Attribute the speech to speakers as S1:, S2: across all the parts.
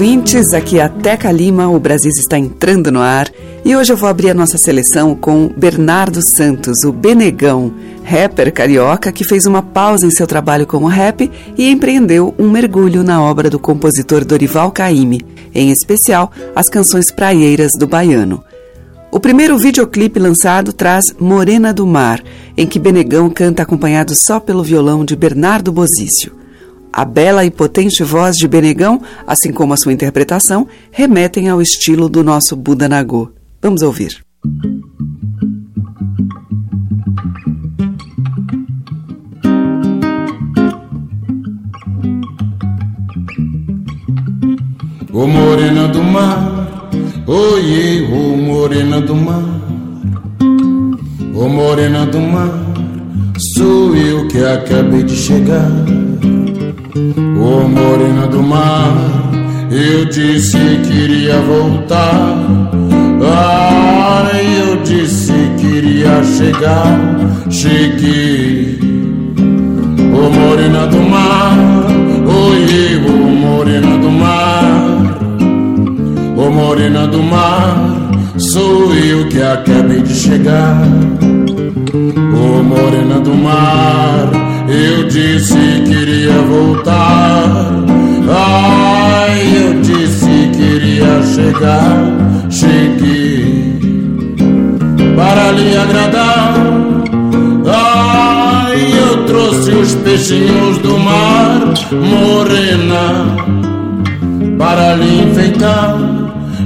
S1: Ouvintes. Aqui é a Teca Lima. O Brasil está entrando no ar e hoje eu vou abrir a nossa seleção com Bernardo Santos, o Benegão, rapper carioca que fez uma pausa em seu trabalho como rap e empreendeu um mergulho na obra do compositor Dorival Caymmi, em especial as canções praieiras do baiano. O primeiro videoclipe lançado traz Morena do Mar, em que Benegão canta acompanhado só pelo violão de Bernardo Bozício. A bela e potente voz de Benegão, assim como a sua interpretação, remetem ao estilo do nosso Buda Nagô. Vamos ouvir.
S2: Ô morena do mar, oiê, ô morena do mar, ô morena do mar, sou eu que acabei de chegar. Ô morena do mar, eu disse que iria voltar. Ai, eu disse que iria chegar, cheguei. Ô morena do mar, oi, ô morena do mar, ô morena do mar, sou eu que acabei de chegar. Ô morena do mar, eu disse que iria voltar. Ai, eu disse que iria chegar, cheguei para lhe agradar. Ai, eu trouxe os peixinhos do mar, morena, para lhe enfeitar.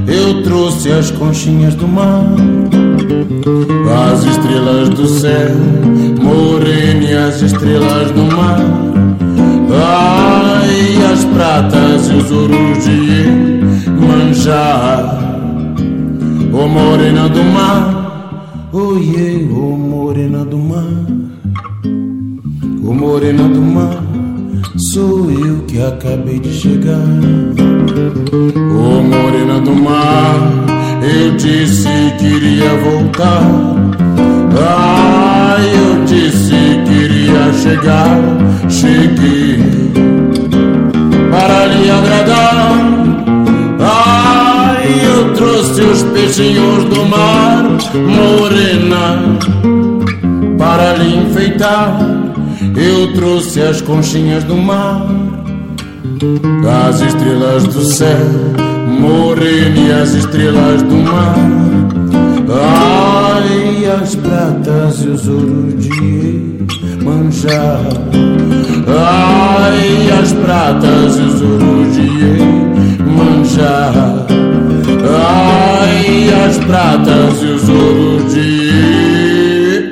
S2: Eu trouxe as conchinhas do mar, as estrelas do céu, morena e as estrelas do mar. Ai, as pratas e os ouros de manjar, ô morena do mar, oiê, ô morena do mar, ô morena do mar, sou eu que acabei de chegar. Ô morena do mar, eu disse que iria voltar. Ai, eu disse que iria chegar, cheguei agradar. Ai, eu trouxe os peixinhos do mar, morena, para lhe enfeitar. Eu trouxe as conchinhas do mar, as estrelas do céu, morena e as estrelas do mar. Ai, as pratas e os ouros de manjar. Ai, as pratas e os ouros manjar. Ai, as pratas e os ouros de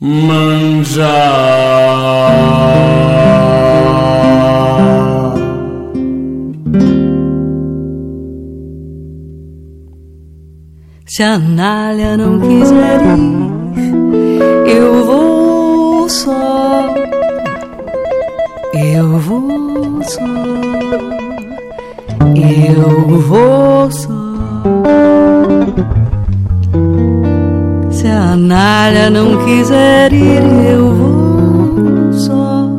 S2: manjar.
S3: Se a Anália não quiser ir, eu vou Eu vou só. Eu vou só. Se a Anália não quiser ir, eu vou só.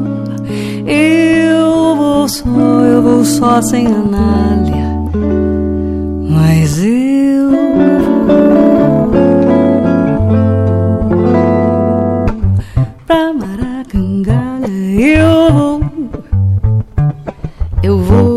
S3: Eu vou só, eu vou só sem Anália. Mas eu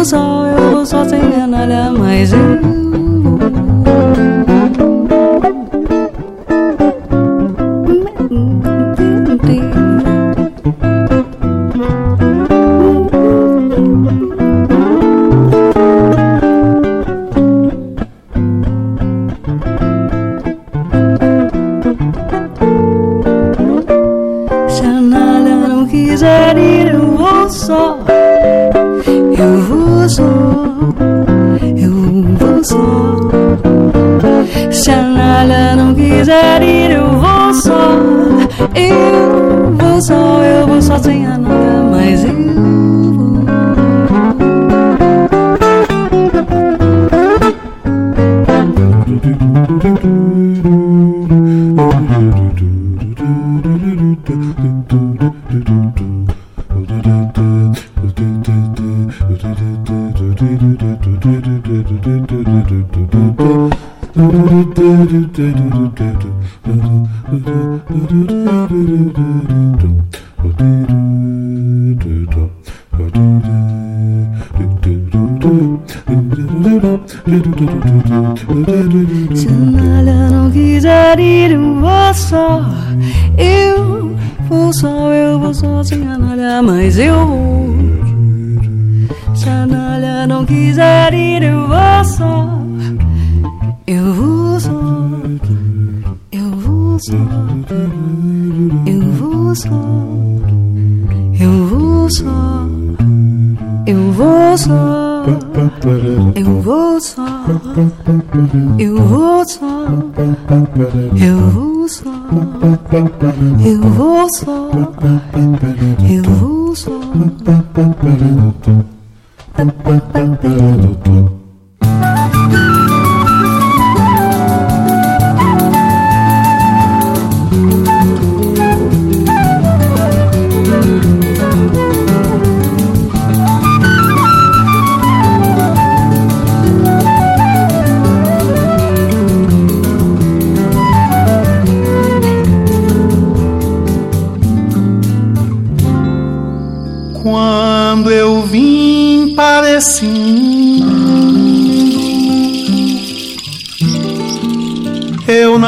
S3: eu só, eu vou sozinha, nada mais. eu só, eu vou só. Sem a Anália, mas eu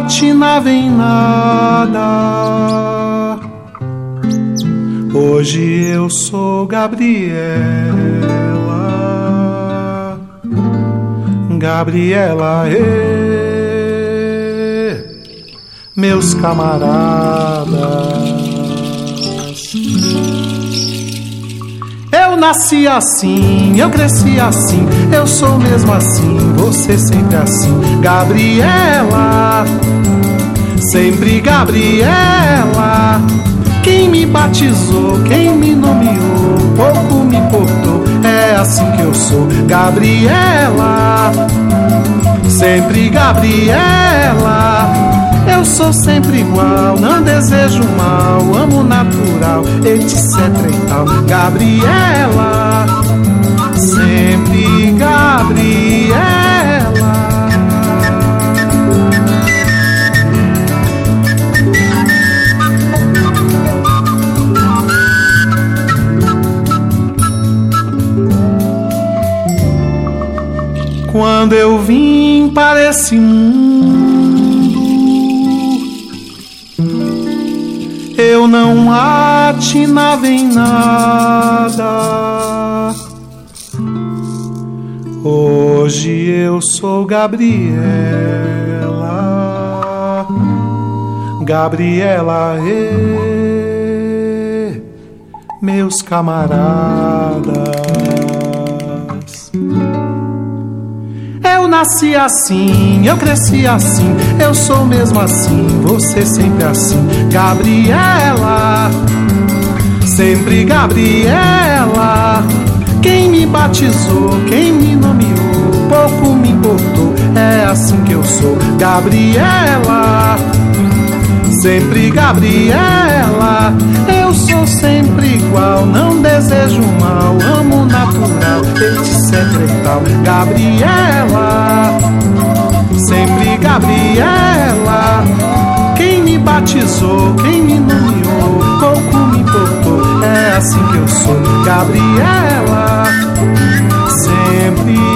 S4: patinava em nada. Hoje eu sou Gabriela, Gabriela, e meus camaradas. Nasci assim, eu cresci assim, eu sou mesmo assim, você sempre assim, Gabriela, sempre Gabriela. Quem me batizou, quem me nomeou, pouco me importou, é assim que eu sou, Gabriela, sempre Gabriela. Eu sou sempre igual, não desejo mal, amo natural, etc e tal. Gabriela, sempre Gabriela. Quando eu vim para esse mundo não atinava em nada. Hoje eu sou Gabriela, Gabriela, e meus camaradas. Nasci assim, eu cresci assim, eu sou mesmo assim, você sempre assim. Gabriela, sempre Gabriela. Quem me batizou, quem me nomeou, pouco me importou, é assim que eu sou. Gabriela, sempre Gabriela. Eu sou sempre igual, não desejo mal, amo natural, etc e tal. Gabriela, sempre Gabriela. Quem me batizou, quem me nomeou, pouco me importou. É assim que eu sou, Gabriela, sempre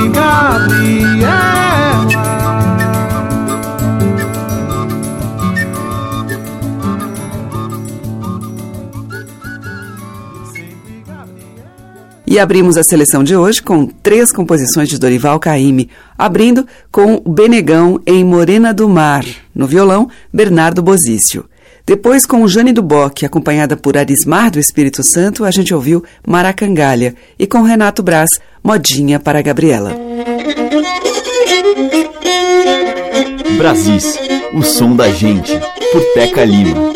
S1: E abrimos a seleção de hoje com três composições de Dorival Caymmi, abrindo com Benegão em Morena do Mar, no violão, Bernardo Bosício. Depois, com Jane Duboc, acompanhada por Arismar do Espírito Santo, a gente ouviu Maracangalha. E com Renato Braz, Modinha para Gabriela.
S5: Brasis, o som da gente, por Teca Lima.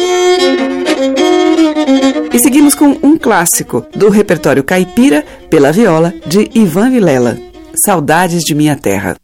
S1: E seguimos com um clássico do repertório caipira pela viola de Ivan Vilela, Saudades de Minha Terra.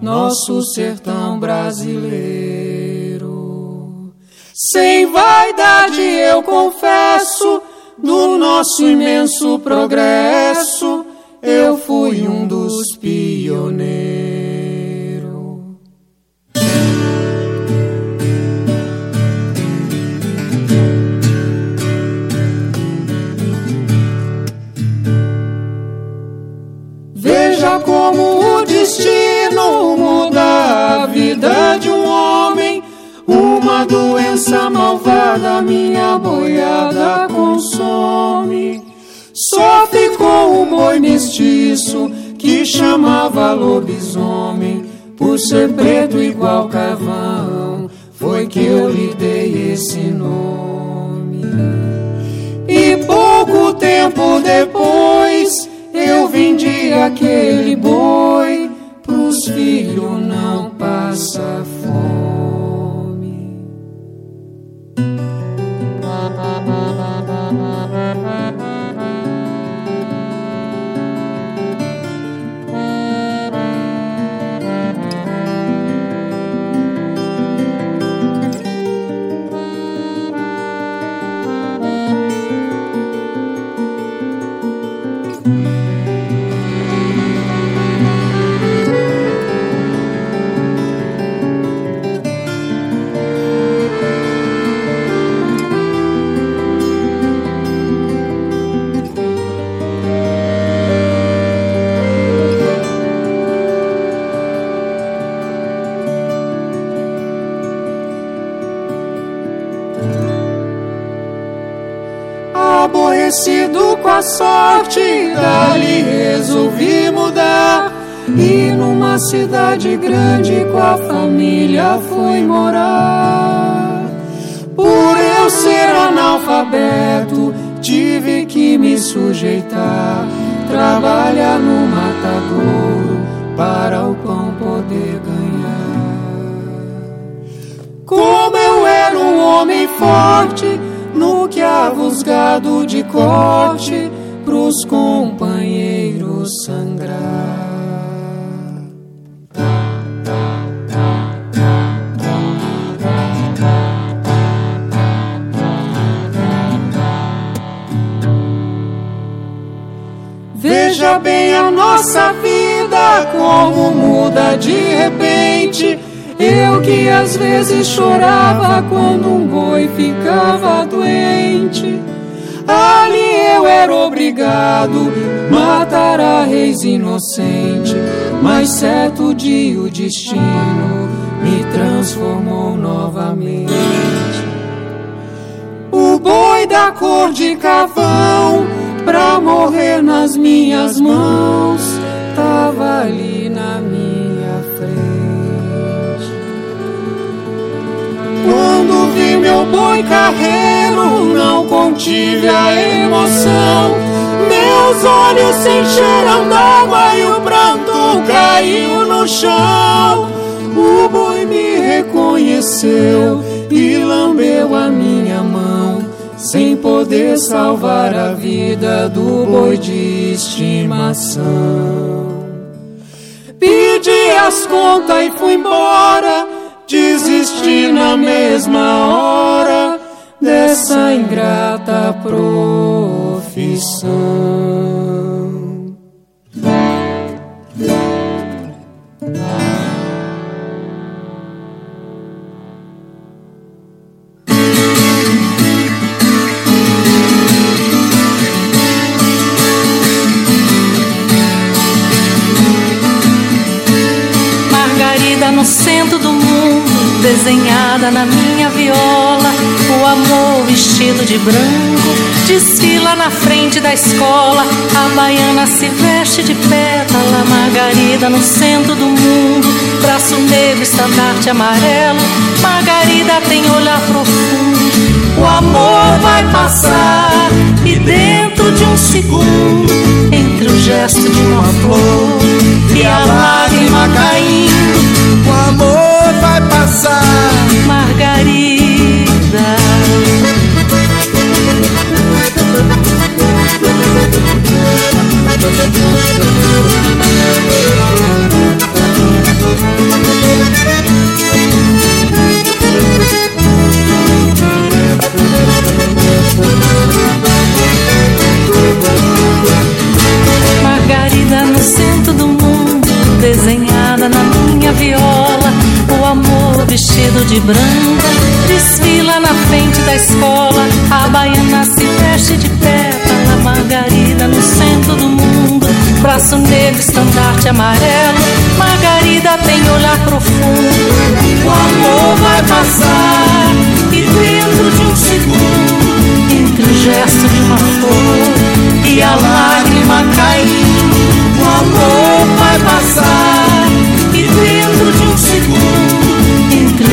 S6: Nosso sertão brasileiro. Sem vaidade eu confesso do nosso imenso progresso, eu fui um dos pioneiros. Veja como malvada minha boiada consome. Só ficou o boi mestiço que chamava lobisomem. Por ser preto igual carvão, foi que eu lhe dei esse nome. E pouco tempo depois eu vendi aquele boi pros filhos não passar fome. Numa cidade grande com a família fui morar. Por eu ser analfabeto, tive que me sujeitar. Trabalhar no matadouro para o pão poder ganhar. Como eu era um homem forte, no que avusgado de corte pros companheiros sangrar. Veja bem a nossa vida como muda de repente. Eu que às vezes chorava quando um boi ficava doente. Ali eu era obrigado matar a reis inocente. Mas certo dia o destino me transformou novamente. O boi da cor de cavão pra morrer nas minhas mãos tava ali na minha frente. Quando vi meu boi carreiro, não contive a emoção. Meus olhos se encheram d'água e o pranto caiu no chão. O boi me reconheceu e lambeu a minha sem poder salvar a vida do boi de estimação. Pedi as contas e fui embora, desisti na mesma hora dessa ingrata profissão.
S7: Desenhada na minha viola. O amor vestido de branco desfila na frente da escola. A baiana se veste de pétala. Margarida no centro do mundo, braço negro, estandarte amarelo. Margarida tem olhar profundo. O amor vai passar e dentro de um segundo, entre o gesto de uma flor e a lágrima caindo,
S8: O amor vai passar, Margarida.
S9: Margarida no centro do mundo, desenhada na minha viola de branca desfila na frente da escola. A baiana se veste de pétala, Margarida no centro do mundo. Braço negro, estandarte amarelo. Margarida tem olhar profundo. O amor vai passar e dentro de um segundo, entre o gesto de uma flor e a lágrima caindo, o amor vai passar e dentro de um segundo,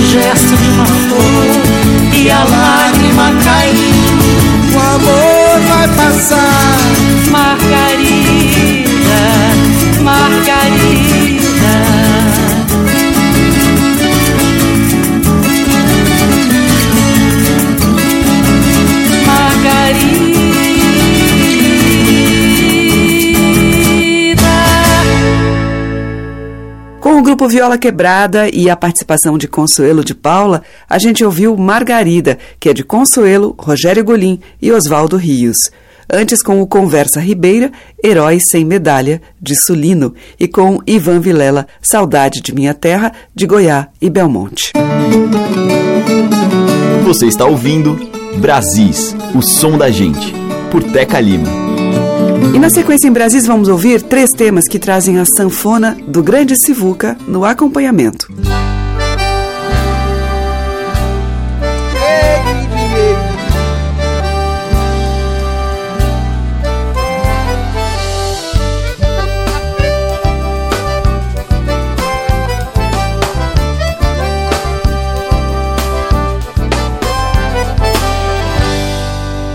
S9: gesto de uma flor e a lágrima caindo,
S10: o amor vai passar.
S9: Margarida,
S1: Com o grupo Viola Quebrada e a participação de Consuelo de Paula, a gente ouviu Margarida, que é de Consuelo, Rogério Golim e Oswaldo Rios. Antes com o Conversa Ribeira, Herói Sem Medalha, de Sulino, e com Ivan Vilela, Saudade de Minha Terra, de Goiás e Belmonte.
S5: Você está ouvindo Brasis, o som da gente, por Teca Lima.
S1: E na sequência em Brasis vamos ouvir três temas que trazem a sanfona do Grande Sivuca no acompanhamento.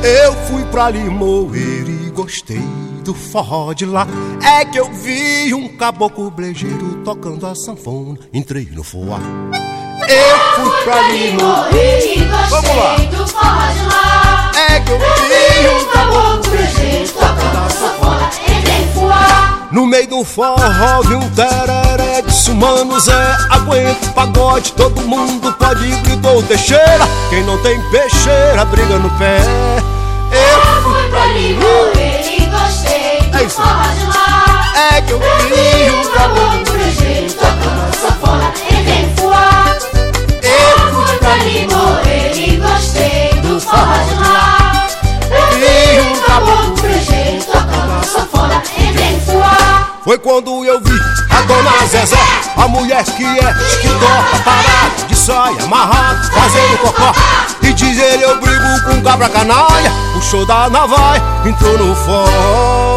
S10: Eu fui pra Limoeiro e gostei do forró de lá. É que eu vi um caboclo brejeiro tocando a sanfona. Entrei no foar. Eu fui pra Limoeiro
S11: e gostei do forró de lá.
S10: É que eu vi um caboclo brejeiro tocando a sanfona.
S11: Entrei no foar.
S10: No meio do forró vi um tereré Disse o mano Zé, aguenta o pagode Todo mundo pode ir, gritou Teixeira Quem não tem peixeira, briga no pé
S11: Eu fui pra Limoeiro e gostei. Do forró de lá
S10: É que eu vi um caboclo
S11: brejeiro tocando sanfona Entrei no foar.
S10: Eu
S11: fui pra Limoeiro e gostei do forró de lá
S10: vi um caboclo
S11: brejeiro tocando sanfona Entrei no foar.
S10: Foi quando eu vi a dona Zezé A mulher que é esquitoca, parada De saia amarrada, fazendo cocó E diz ele eu brigo com cabra canalha. Puxou da navalha, entrou no forró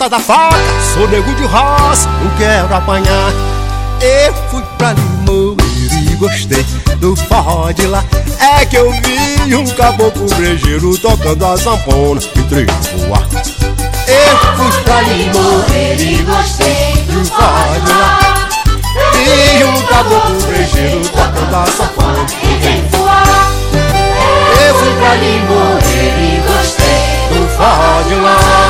S10: ponta da faca Sou nego de roça, não quero apanhar. Eu fui pra Limoeiro e gostei do forró de lá. É que eu vi um caboclo brejeiro tocando a zampona Entrei no voar Eu fui pra Limoeiro
S11: E gostei do
S10: forró de lá. Vi um caboclo brejeiro tocando a sanfona
S11: Entrei no foar.
S10: Eu fui pra
S11: Limoeiro e gostei
S10: do forró de lá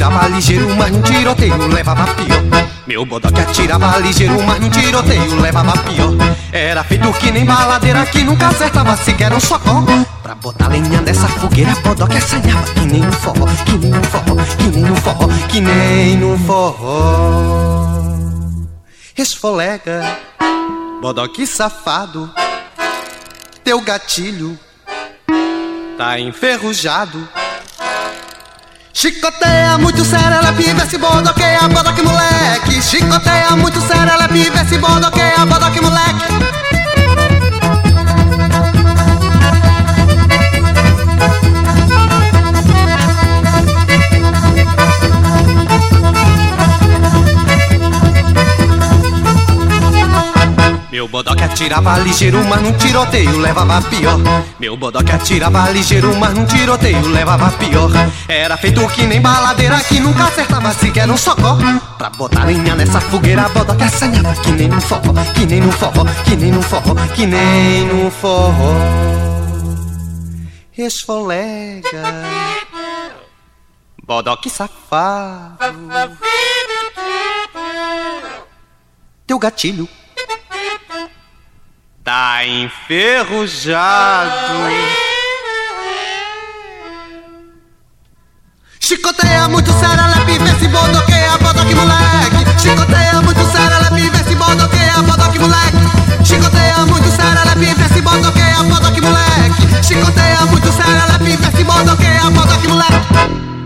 S12: atirava ligeiro, mas um tiroteio levava pior. Meu bodoque atirava ligeiro, mas um tiroteio levava pior. Era feito que nem baladeira que nunca acertava sequer um socó. Pra botar lenha dessa fogueira, bodoque assanhava que nem no forró, que nem no forró, que nem no forró, que nem no forró. Esfolega, bodoque safado, teu gatilho tá enferrujado. Chicoteia muito serelepe, vê se bodoqueia, bodoque moleque. Chicoteia muito serelepe, vê se bodoqueia, bodoque moleque. Meu bodoque atirava ligeiro, mas num tiroteio levava pior. Meu bodoque atirava ligeiro, mas num tiroteio levava pior. Era feito que nem baladeira que nunca acertava sequer um socó. Pra botar lenha nessa fogueira, bodoque assanhava que nem no forró, que nem no forró, que nem no forró, que nem no forró. Esfolega, bodoque safado. Teu gatilho tá enferrujado. Chicoteia muito serelepe, vê se bodoqueia, bodoque moleque. Chicoteia muito serelepe, vê se bodoqueia, bodoque moleque. Chicoteia muito serelepe, vê se bodoqueia, bodoque moleque. Chicoteia muito serelepe, vê se bodoqueia, bodoque moleque.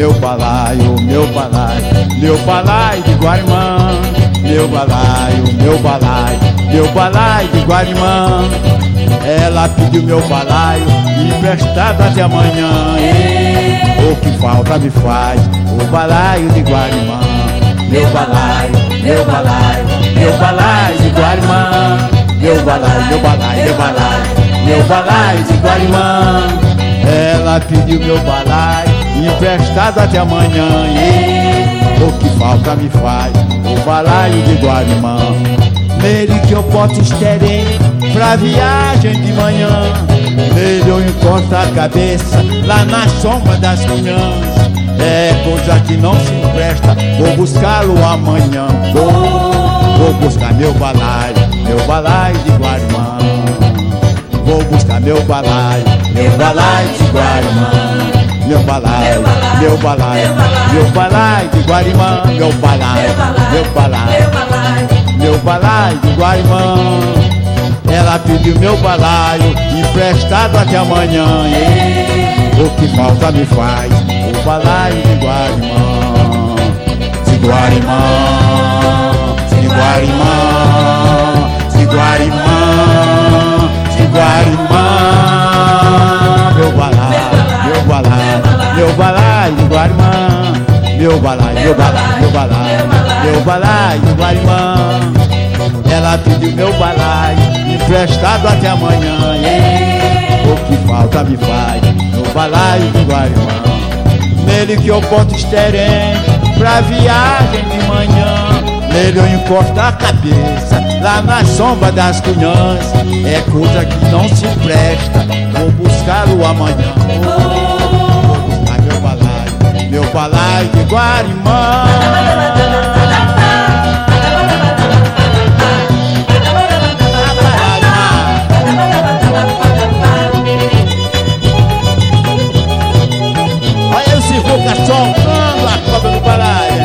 S13: Meu balaio, meu balaio, meu balaio de Guarimã. Meu balaio, meu balaio, meu balaio de Guarimã. Ela pediu meu balaio emprestado até amanhã. O que falta me faz o balaio de Guarimã. Meu balaio, meu balaio, meu balaio de Guarimã. Meu balaio, meu balaio, meu balaio, meu balaio de Guarimã. Ela pediu meu balaio emprestado até amanhã. E o que falta me faz o balaio de Guarimã. Nele que eu posso esterem pra viagem de manhã. Nele eu encontro a cabeça lá na sombra das cunhãs. É coisa que não se empresta, vou buscá-lo amanhã. Vou, vou buscar meu balaio, meu balaio de Guarimã. Vou buscar meu balaio, meu balaio de Guarimã meu balaio, meu balaio, meu balaio de Guarimã, meu balaio, meu balaio, meu balaio de Guarimã. Ela pediu meu balaio emprestado até amanhã. E o que falta me faz o balaio de Guarimã, de Guarimã, de Guarimã, de Guarimã, meu balaio de Guarimã, meu balaio, meu balaio, meu balaio, meu balaio de Guarimã. Ela pediu meu balaio, emprestado até amanhã. O que falta me faz no balaio de Guarimã. Nele que eu boto esterém pra viagem de manhã. Nele eu encosto a cabeça lá na sombra das cunhãs. É coisa que não se presta, vou buscá-lo amanhã. Meu balaio de Guarimã. Olha o Sivuca soltando a cobra do balaio.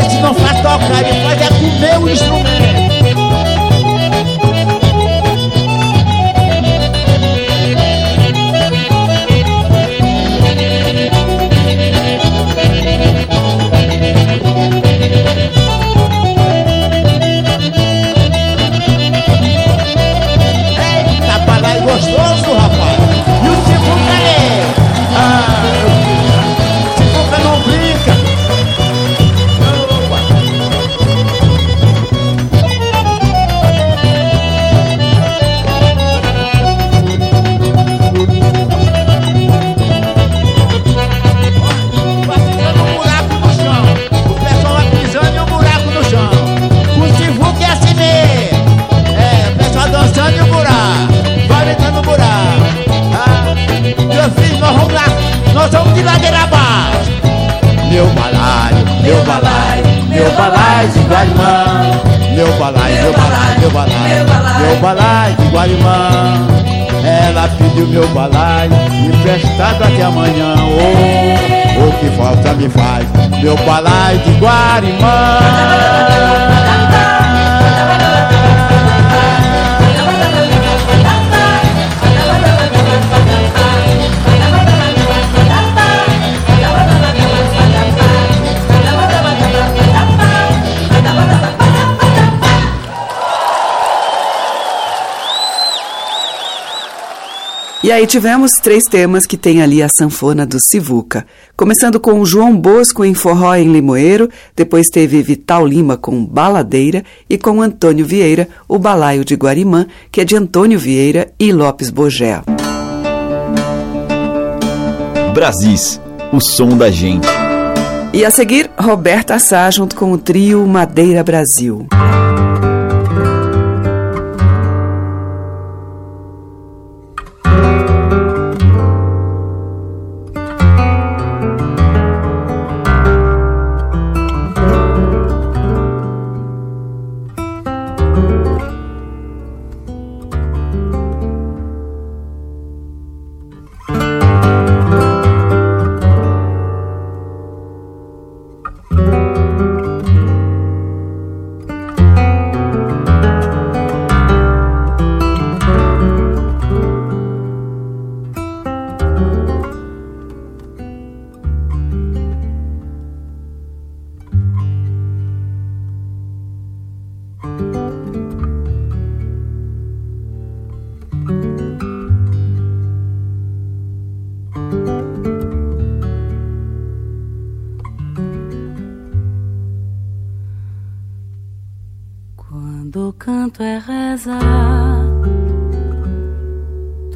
S13: Esse não faz tocar, ele faz é comer o instrumento. Meu balaio de Guarimã. Meu balaio, meu balaio, meu balaio, meu balaio de Guarimã. Ela pediu meu balaio emprestado até amanhã. Oh, o que falta me faz meu balaio de Guarimã.
S1: E aí tivemos três temas que tem ali a sanfona do Sivuca. Começando com João Bosco em Forró em Limoeiro, depois teve Vital Lima com Baladeira e com Antônio Vieira, o Balaio de Guarimã, que é de Antônio Vieira e Lopes Bogé.
S5: Brasis, o som da gente.
S1: E a seguir, Roberta Sá junto com o trio Madeira Brasil.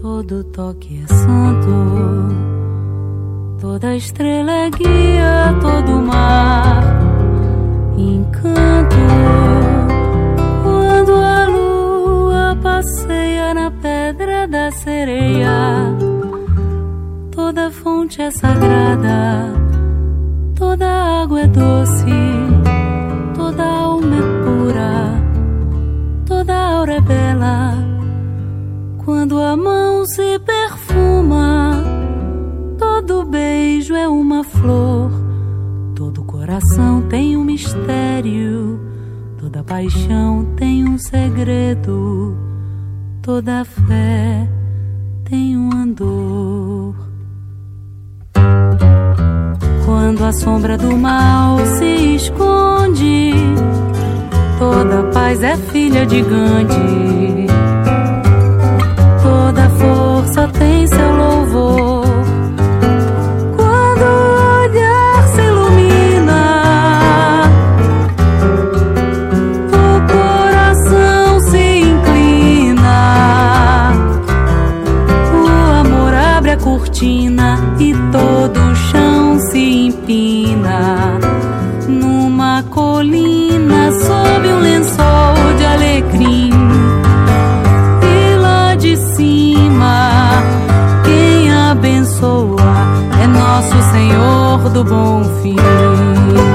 S14: Todo toque é santo, toda
S7: estrela é guia, todo mar. Encanto. Quando a lua passeia na pedra da sereia, toda fonte é sagrada, toda
S15: água é doce, toda alma é pura, toda aura é bela. Quando a flor. Todo coração tem um mistério, toda paixão tem um segredo, toda fé tem um andor. Quando a sombra do mal se esconde, toda paz é filha de Gandhi. Toda força tem seu louvor do bom fim.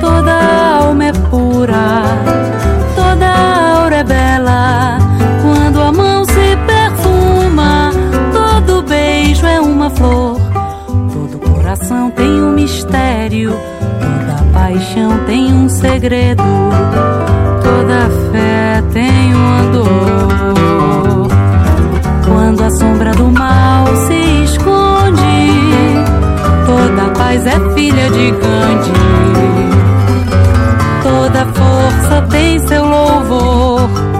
S15: toda alma é pura, toda aura é bela. Quando a mão se perfuma, todo beijo é uma flor, todo coração tem um mistério, toda paixão tem um segredo, toda fé tem uma paz é filha de Gandhi. Toda força tem seu louvor.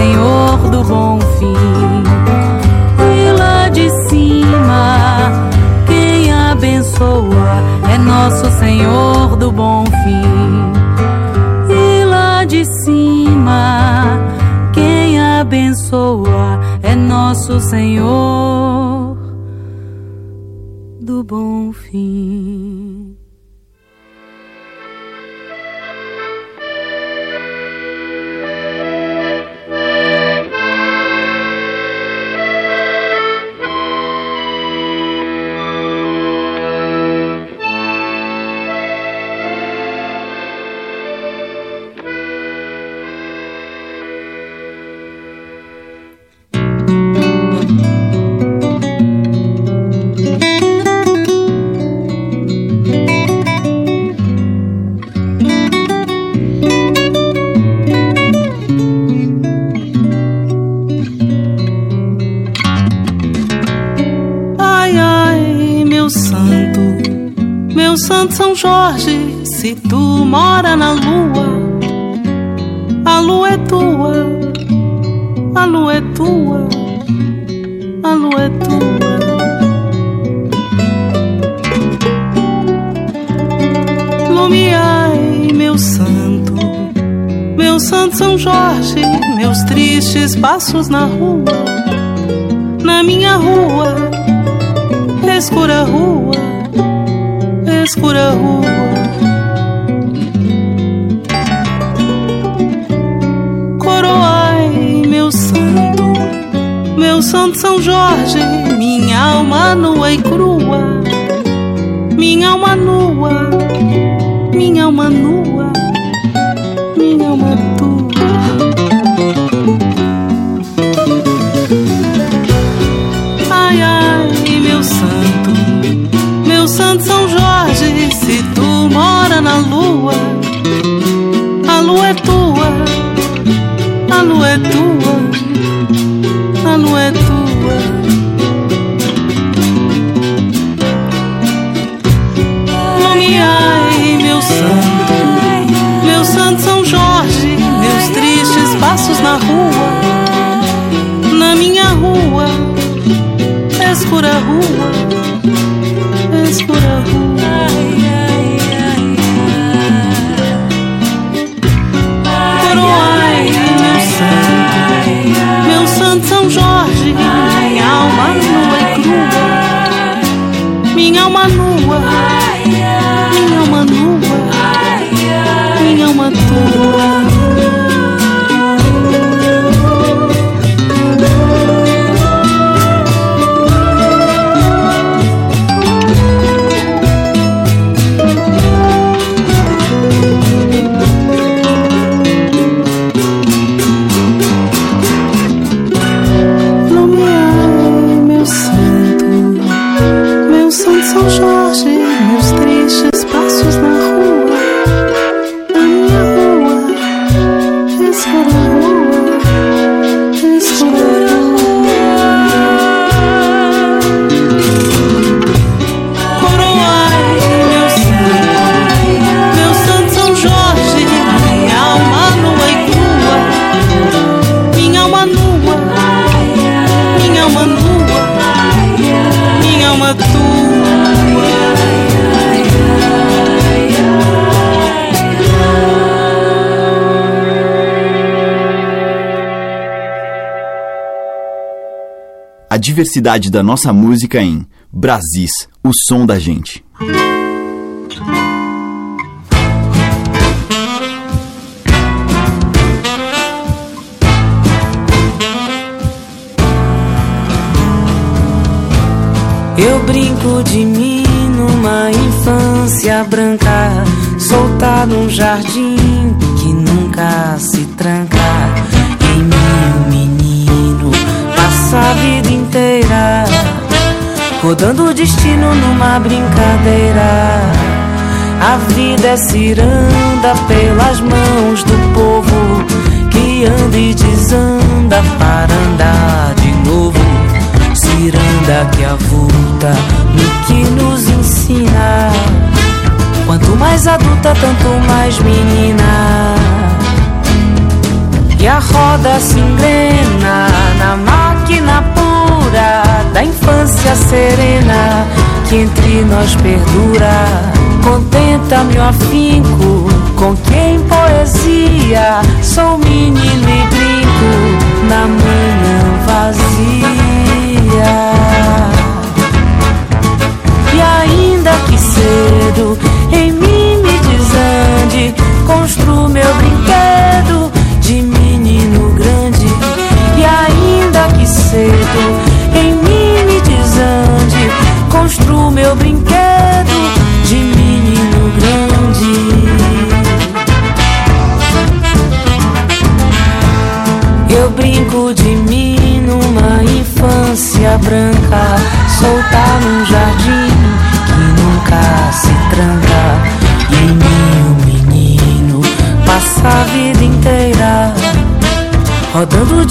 S15: Senhor do Bom Fim. E lá de cima, quem abençoa é nosso Senhor do Bom Fim. E lá de cima, quem abençoa é nosso Senhor do Bom Fim. Mora na lua, a lua é tua, a lua é tua, a lua é tua. Lumiai, meu santo, meu santo São Jorge, meus tristes passos na rua, na minha rua, escura rua. Escura rua. Meu santo São Jorge, minha alma nua e crua, minha alma nua, minha alma nua,
S5: A diversidade da nossa música em Brasis, o som da gente.
S7: Eu brinco de mim numa infância branca, soltar num jardim rodando o destino numa brincadeira. A vida é ciranda pelas mãos do povo que anda e desanda para andar de novo ciranda que avulta no que nos ensina. Quanto mais adulta, tanto mais menina. E a roda se engrena na pura da infância serena que entre nós perdura. Contenta-me o afinco com quem poesia. Sou menino e brinco na manhã vazia. E ainda que cedo em mim me desande, construo meu brinquedo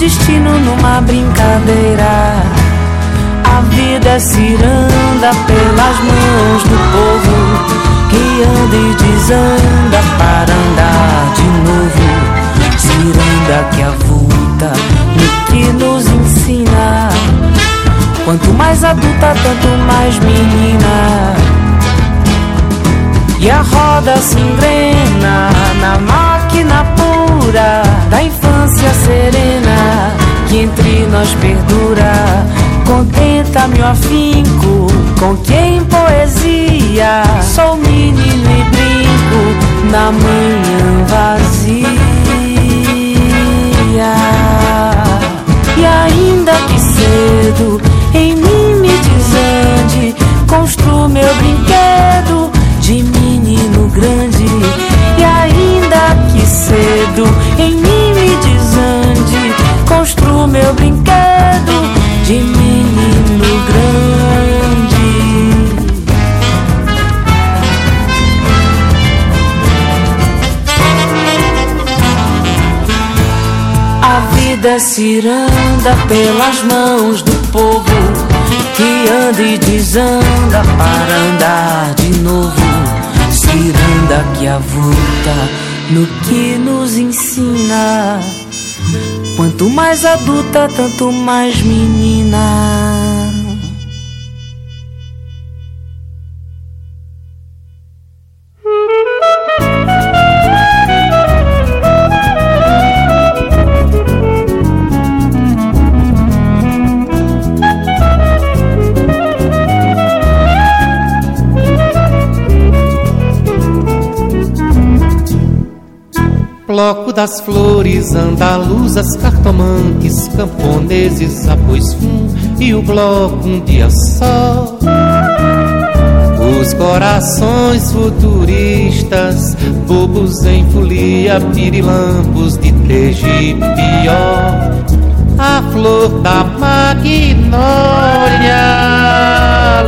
S7: destino numa brincadeira. A vida é ciranda pelas mãos do povo que anda e desanda para andar de novo. Ciranda que avulta no que nos ensina. Quanto mais adulta, tanto mais menina. E a roda se engrena na máquina pura da infância serena que entre nós perdura. Contenta-me o afinco com quem poesia. Sou menino e brinco na manhã vazia. E ainda que cedo em mim me desande, construo meu brinquedo de menino grande. Ainda que cedo em mim me desande, construo meu brinquedo de menino grande. A vida ciranda pelas mãos do povo que anda e desanda para andar de novo. Ciranda que avulta no que nos ensina. Quanto mais adulta, tanto mais menina.
S16: Bloco das flores, andaluzas, cartomantes, camponeses, após fum e o bloco um dia só. Os corações futuristas, bobos em folia, pirilampos de Tegipió. A flor da magnólia,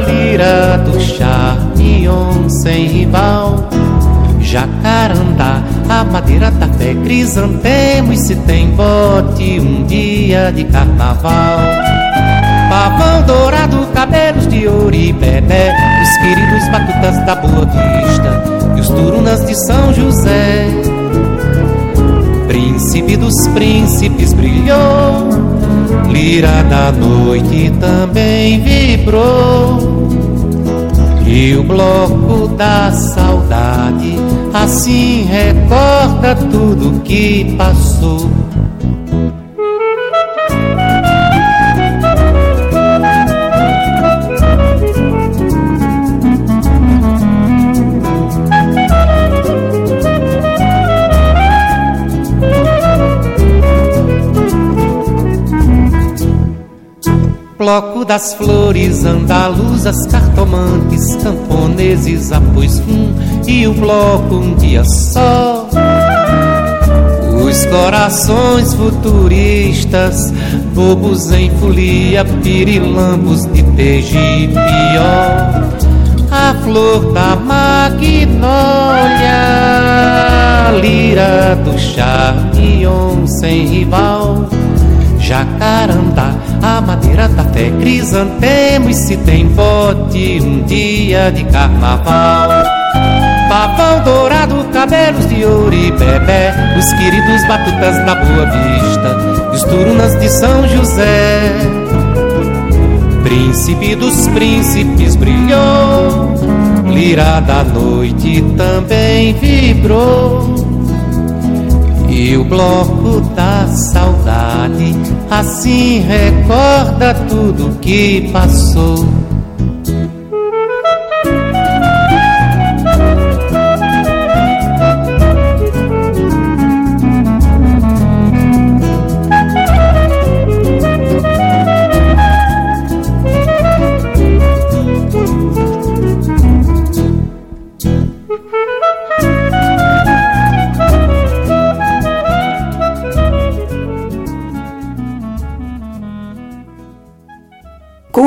S16: lira do charmion sem rival. Jacarandá, a madeira da pé, crisantemo e se tem bote um dia de carnaval. Pavão dourado, cabelos de ouro e bebê, os queridos batutas da Boa Vista e os turunas de São José. Príncipe dos príncipes brilhou, lira da noite também vibrou. E o bloco da saudade assim recorda tudo que passou. Das flores, andaluzas, cartomantes, camponeses, após um e o bloco um dia só. Os corações futuristas, bobos em folia, pirilambos de Tegipió. A flor da magnólia, lira do charmion sem rival. Jacarandá, a madeira da fé, crisantemo e se tem bote um dia de carnaval. Pavão dourado, cabelos de ouro e bebê, os queridos batutas da Boa Vista, os turunas de São José. príncipe dos príncipes brilhou, lira da noite também vibrou. E o bloco da saudade assim recorda tudo que passou.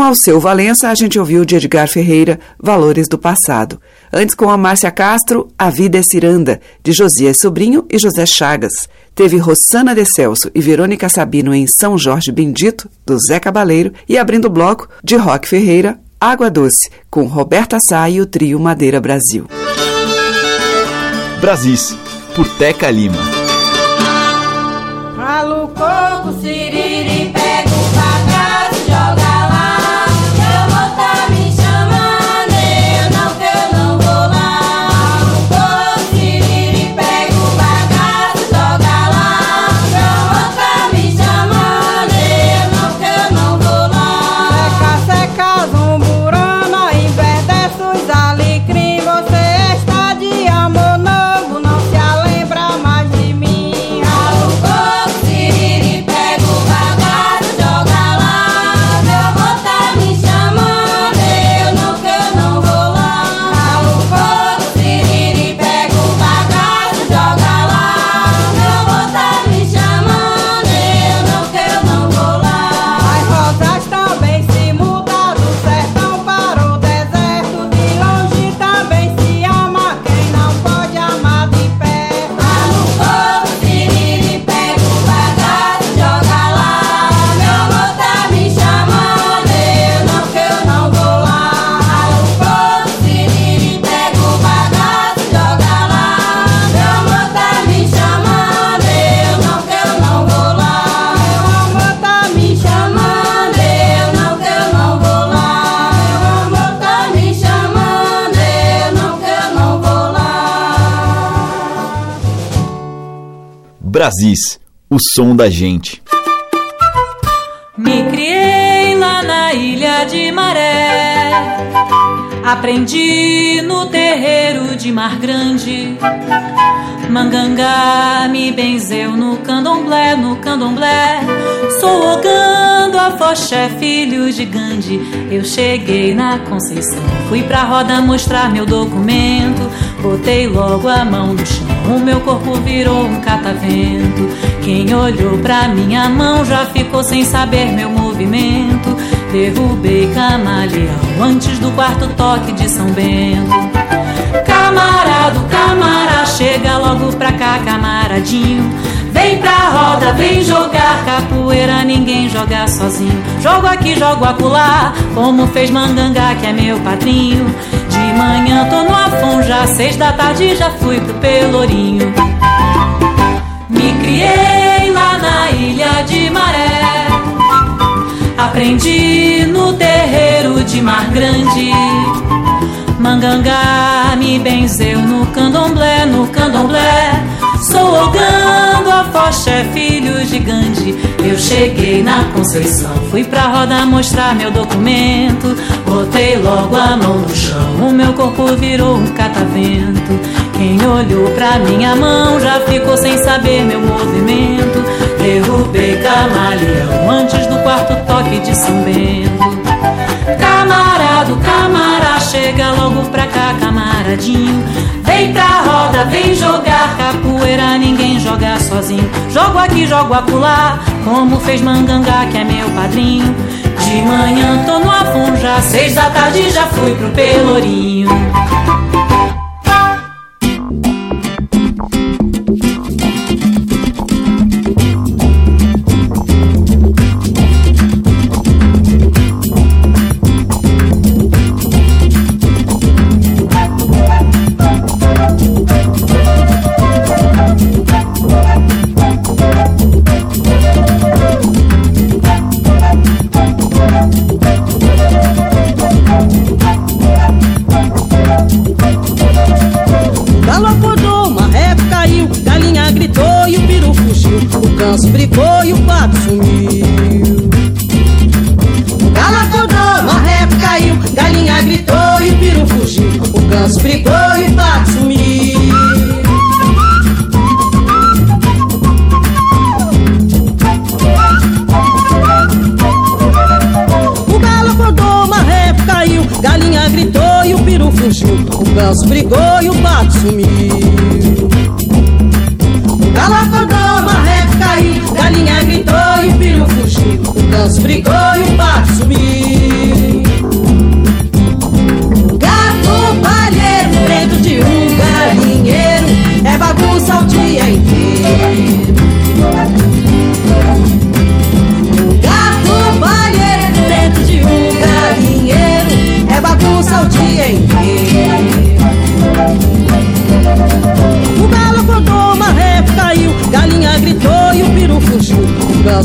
S1: Alceu Valença, a gente ouviu de Edgar Ferreira Valores do Passado. Antes, com a Márcia Castro, A Vida é Ciranda, de Josias Sobrinho e José Chagas. Teve Rossana de Celso e Verônica Sabino em São Jorge Bendito, do Zé Cabaleiro. E abrindo o bloco, de Roque Ferreira, Água Doce, com Roberta Sá e o trio Madeira Brasil.
S5: Brasis, por Teca Lima.
S8: Falo coco, siriri,
S5: Brasis, o som da gente.
S14: Me criei lá na ilha de Maré. Aprendi no terreiro de Mar Grande. Mangangá me benzeu no candomblé, no candomblé. Sou ogando a foché, filho de Gandhi. Eu cheguei na Conceição, fui pra roda mostrar meu documento. Botei logo a mão no chão, o meu corpo virou um catavento. Quem olhou pra minha mão já ficou sem saber meu movimento. Derrubei camaleão antes do quarto toque de São Bento. Camarado, camara, chega logo pra cá, camaradinho. Vem pra roda, vem jogar capoeira, ninguém joga sozinho. Jogo aqui, jogo acolá, como fez Mangangá, que é meu padrinho. De manhã tô no Afon, já seis da tarde já fui pro Pelourinho. Me criei lá na ilha de Maré. Aprendi no terreiro de Mar Grande. Mangangá me benzeu no candomblé, no candomblé. Sou ogando a foché, filho de Gandhi. Eu cheguei na Conceição, fui pra roda mostrar meu documento. Botei logo a mão no chão, o meu corpo virou um catavento. Quem olhou pra minha mão já ficou sem saber meu movimento. Derrubei camaleão antes do quarto toque de São Bento. Camarado, camara, chega logo pra cá, camaradinho. Vem pra roda, vem sozinho. Jogo aqui, jogo acolá, como fez Mangangá, que é meu padrinho. De manhã tô no Afon, já seis da tarde já fui pro Pelourinho.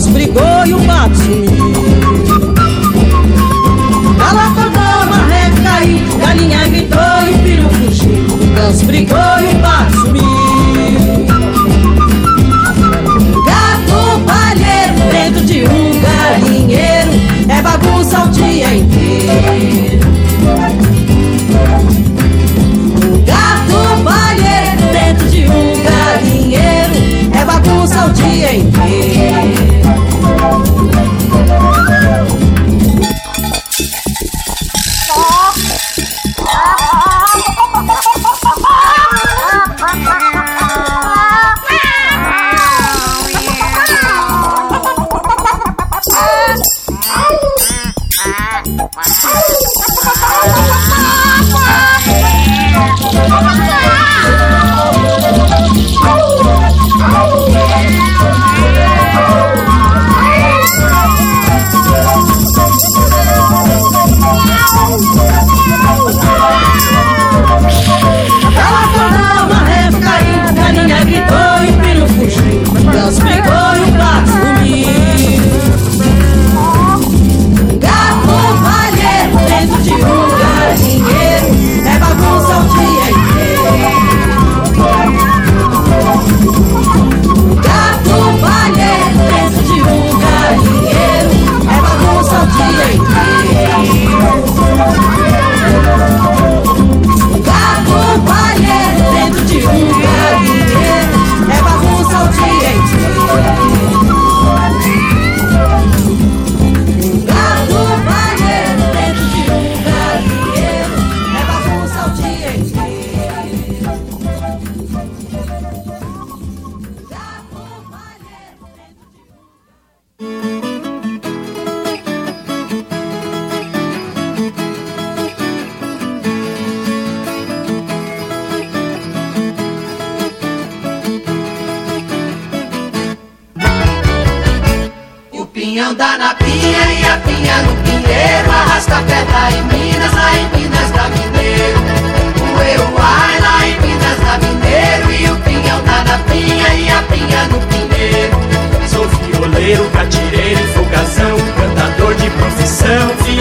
S17: Brigou e o pato sumiu.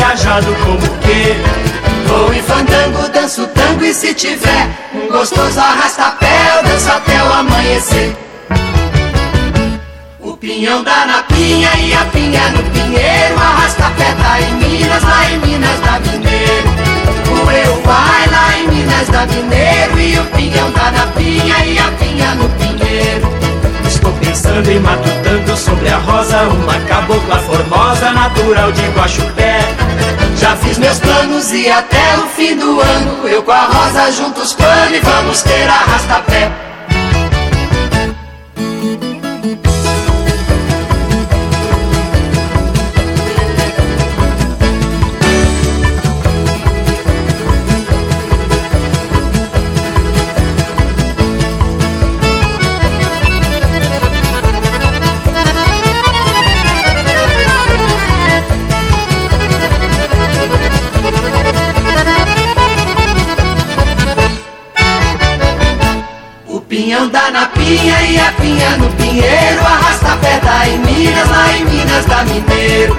S18: Viajado como que
S10: Vou em fandango, danço tango e se tiver Um gostoso arrasta-pé, eu danço até o amanhecer pinhão dá na pinha e a pinha no pinheiro. Arrasta-pé tá em Minas, lá em Minas da Mineiro O eu vai lá em Minas da Mineiro E o pinhão dá na pinha e a pinha no pinheiro.
S18: Estou pensando em matutando sobre a rosa Uma cabocla formosa, natural de Guaxupé.
S10: Já fiz meus planos e até o fim do ano Eu com a rosa junto os panos e vamos ter arrasta-pé Dá na pinha e a pinha no pinheiro Arrasta pé da em Minas, lá em Minas da Mineiro.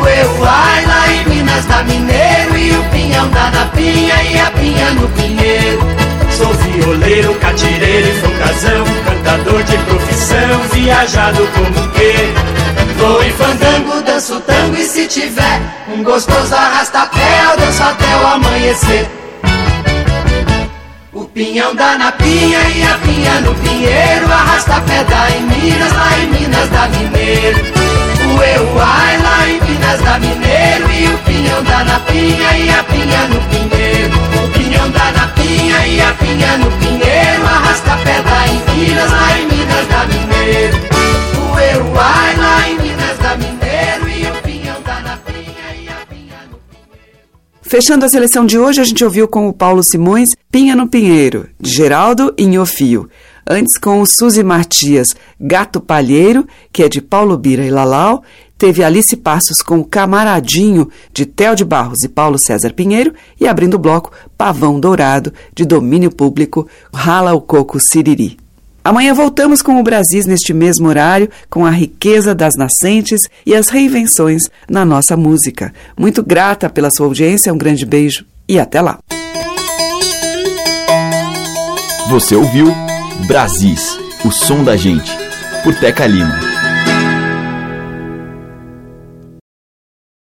S10: O eu ai lá em Minas da Mineiro E o pinhão dá na pinha e a pinha no pinheiro.
S18: Sou violeiro, catireiro e folgazão Cantador de profissão, viajado como que
S10: Vou em fandango, danço tango e se tiver Um gostoso arrasta-pé, eu danço até o amanhecer pinhão dá na pinha e a pinha no pinheiro Arrasta a pedra em Minas, lá em Minas dá mineiro. O eu ai lá em Minas dá mineiro E o pinhão dá na pinha e a pinha no pinheiro. O pinhão dá na pinha e a pinha no pinheiro Arrasta a pedra em Minas, lá em Minas dá mineiro. O eu ai lá em Minas
S1: Fechando a seleção de hoje, a gente ouviu com o Paulo Simões Pinha no Pinheiro, de Geraldo Inhofio. Antes com o Suzy Matias Gato Palheiro, que é de Paulo Bira e Lalau. Teve Alice Passos com Camaradinho, de Theo de Barros e Paulo César Pinheiro. E abrindo o bloco, Pavão Dourado, de domínio público, Rala o Coco Siriri. Amanhã voltamos com o Brasis neste mesmo horário, com a riqueza das nascentes e as reinvenções na nossa música. Muito grata pela sua audiência, um grande beijo e até lá.
S5: Você ouviu Brasis, o som da gente, por Teca Lima.